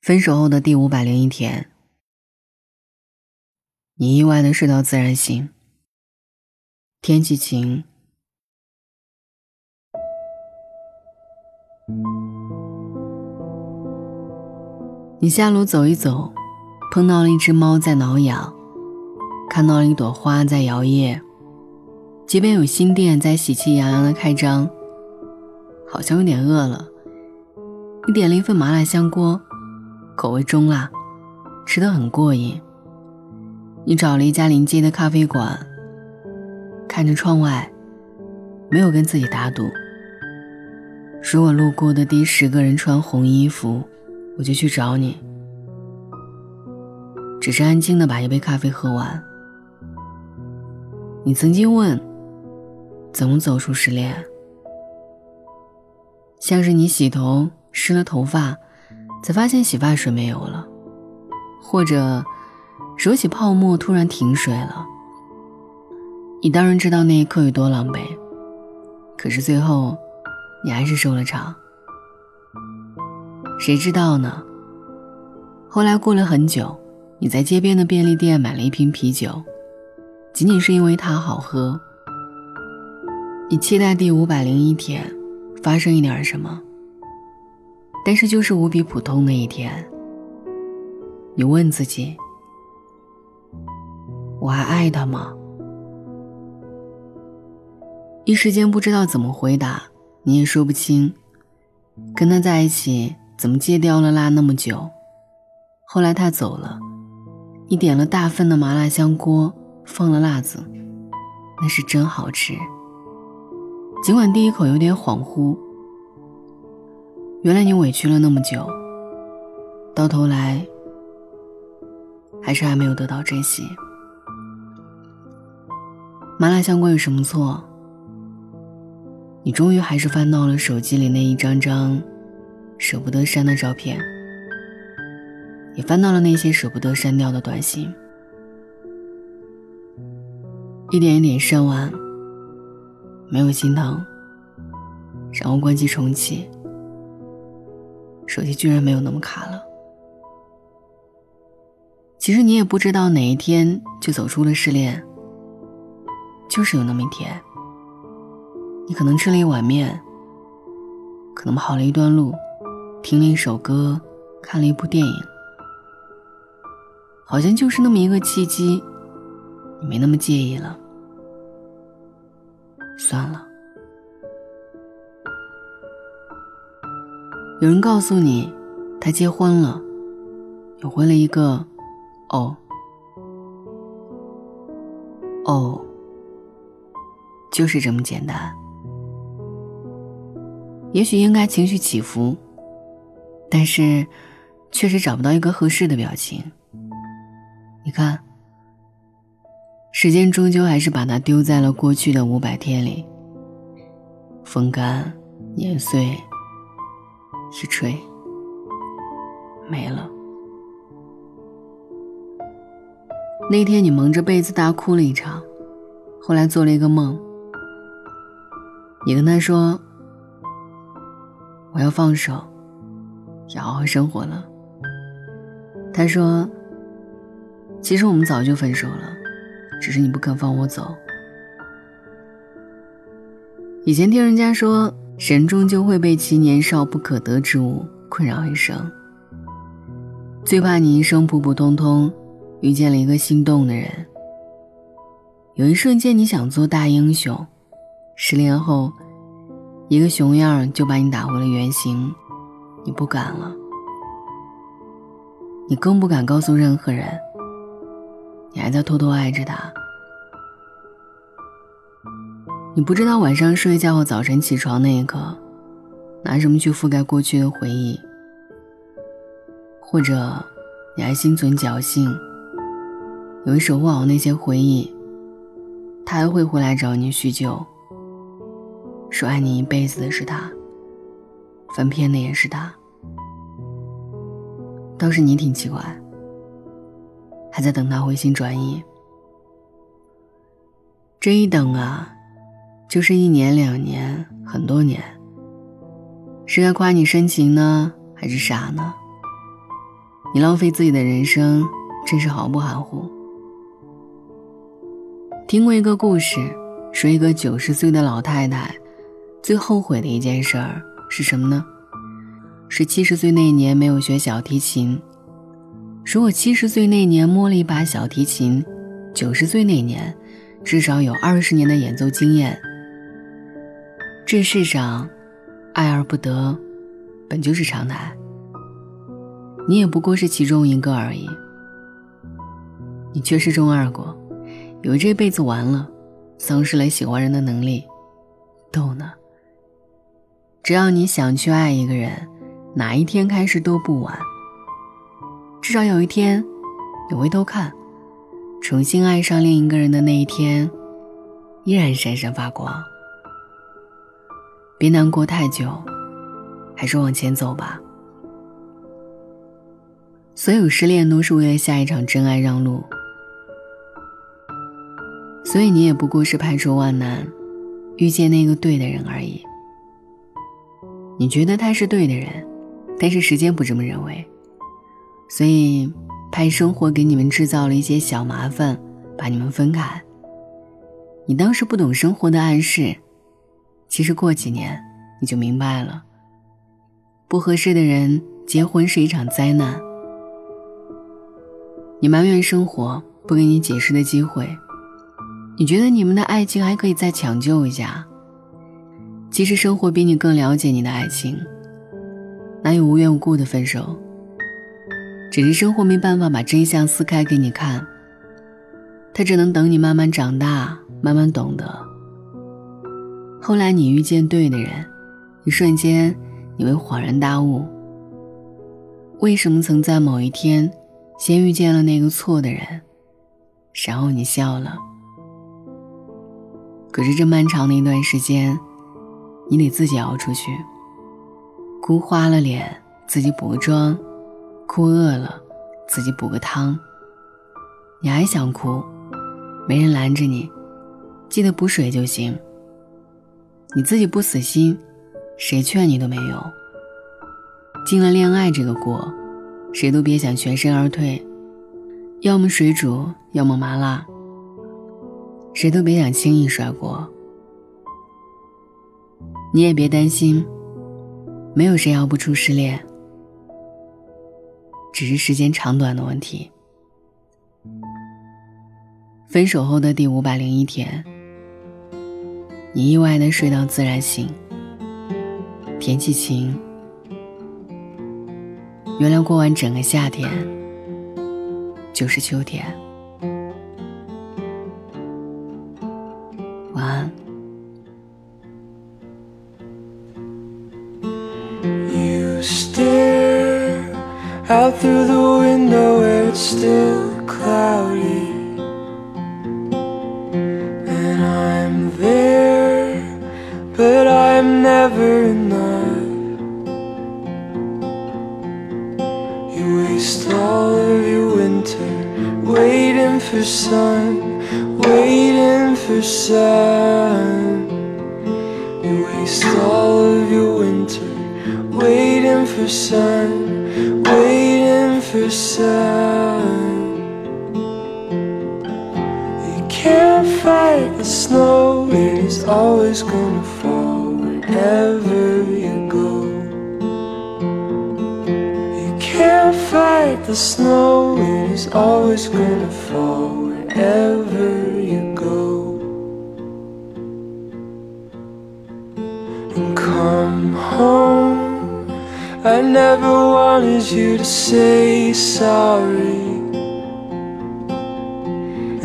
分手后的第五百零一天，你意外的睡到自然醒。天气晴。你下楼走一走，碰到了一只猫在挠痒，看到了一朵花在摇曳，街边有新店在喜气洋洋的开张，好像有点饿了，你点了一份麻辣香锅。口味中辣，吃的很过瘾。你找了一家临街的咖啡馆，看着窗外，没有跟自己打赌。如果路过的第十个人穿红衣服，我就去找你。只是安静的把一杯咖啡喝完。你曾经问，怎么走出失恋？像是你洗头湿了头发。才发现洗发水没有了，或者手洗泡沫突然停水了。你当然知道那一刻有多狼狈，可是最后你还是收了场。谁知道呢？后来过了很久，你在街边的便利店买了一瓶啤酒，仅仅是因为它好喝。你期待第五百零一天发生一点什么。但是就是无比普通的一天。你问自己：我还爱他吗？一时间不知道怎么回答，你也说不清。跟他在一起，怎么戒掉了辣那么久？后来他走了，你点了大份的麻辣香锅，放了辣子，那是真好吃。尽管第一口有点恍惚。原来你委屈了那么久，到头来还是还没有得到珍惜。麻辣香锅有什么错？你终于还是翻到了手机里那一张张舍不得删的照片，也翻到了那些舍不得删掉的短信，一点一点删完，没有心疼，然后关机重启。手机居然没有那么卡了。其实你也不知道哪一天就走出了失恋，就是有那么一天。你可能吃了一碗面，可能跑了一段路，听了一首歌，看了一部电影，好像就是那么一个契机，你没那么介意了。算了。有人告诉你，他结婚了，有回了一个“哦，哦”，就是这么简单。也许应该情绪起伏，但是确实找不到一个合适的表情。你看，时间终究还是把它丢在了过去的五百天里，风干，年岁。一吹，没了。那天你蒙着被子大哭了一场，后来做了一个梦。你跟他说：“我要放手，要好好生活了。”他说：“其实我们早就分手了，只是你不肯放我走。”以前听人家说。人终究会被其年少不可得之物困扰一生。最怕你一生普普通通，遇见了一个心动的人。有一瞬间你想做大英雄，失恋后，一个熊样就把你打回了原形，你不敢了。你更不敢告诉任何人，你还在偷偷爱着他。你不知道晚上睡觉和早晨起床那一刻，拿什么去覆盖过去的回忆，或者你还心存侥幸，有一守护好那些回忆，他还会回来找你叙旧，说爱你一辈子的是他，翻篇的也是他，倒是你挺奇怪，还在等他回心转意，这一等啊。就是一年两年很多年，是该夸你深情呢，还是傻呢？你浪费自己的人生，真是毫不含糊。听过一个故事，说一个九十岁的老太太，最后悔的一件事儿是什么呢？是七十岁那年没有学小提琴。如果七十岁那年摸了一把小提琴，九十岁那年，至少有二十年的演奏经验。这世上，爱而不得，本就是常态。你也不过是其中一个而已。你却是中二过，以为这辈子完了，丧失了喜欢人的能力。逗呢。只要你想去爱一个人，哪一天开始都不晚。至少有一天，你回头看，重新爱上另一个人的那一天，依然闪闪发光。别难过太久，还是往前走吧。所有失恋都是为了下一场真爱让路，所以你也不过是排除万难，遇见那个对的人而已。你觉得他是对的人，但是时间不这么认为。所以，怕生活给你们制造了一些小麻烦，把你们分开。你当时不懂生活的暗示，其实过几年你就明白了。不合适的人结婚是一场灾难。你埋怨生活不给你解释的机会，你觉得你们的爱情还可以再抢救一下。其实生活比你更了解你的爱情，哪有无缘无故的分手？只是生活没办法把真相撕开给你看，他只能等你慢慢长大，慢慢懂得。后来你遇见对的人，一瞬间你会恍然大悟：为什么曾在某一天，先遇见了那个错的人，然后你笑了。可是这漫长的一段时间，你得自己熬出去，哭花了脸，自己补个妆。哭饿了，自己补个汤。你还想哭，没人拦着你，记得补水就行。你自己不死心，谁劝你都没用。进了恋爱这个锅，谁都别想全身而退，要么水煮，要么麻辣，谁都别想轻易甩锅。你也别担心，没有谁熬不出失恋。只是时间长短的问题。分手后的第五百零一天，你意外的睡到自然醒，天气晴。原来过完整个夏天，就是秋天。晚安。Out through the window where it's still cloudy for sun Waiting for sun You waste all of your winter waiting for sun waiting for sun. You can't fight the snow, it is always gonna fall wherever the snow, it is always gonna fall wherever you go. And come home. I never wanted you to say sorry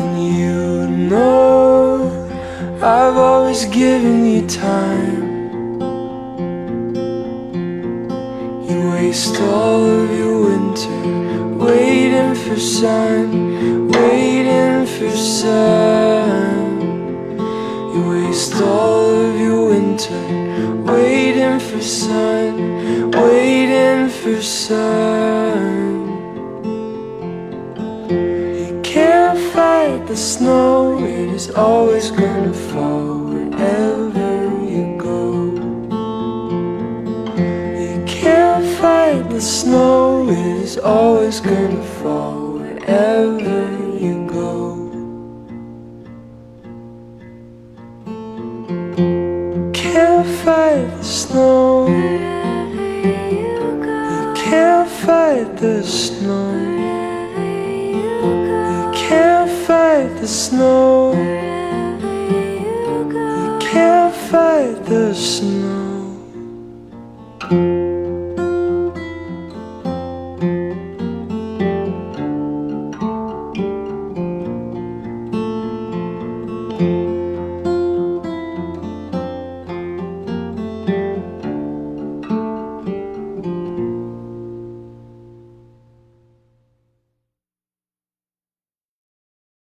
And you know I've always given you time You waste all of your winter Waiting for sun Waiting for sun You waste all of your winter Waiting for sun waiting for sun. You can't fight the snow, it is always gonna fall wherever the snow is always gonna fall wherever you go. Can't fight the snow. You can't fight the snow. You can't fight the snow. You can't fight the snow.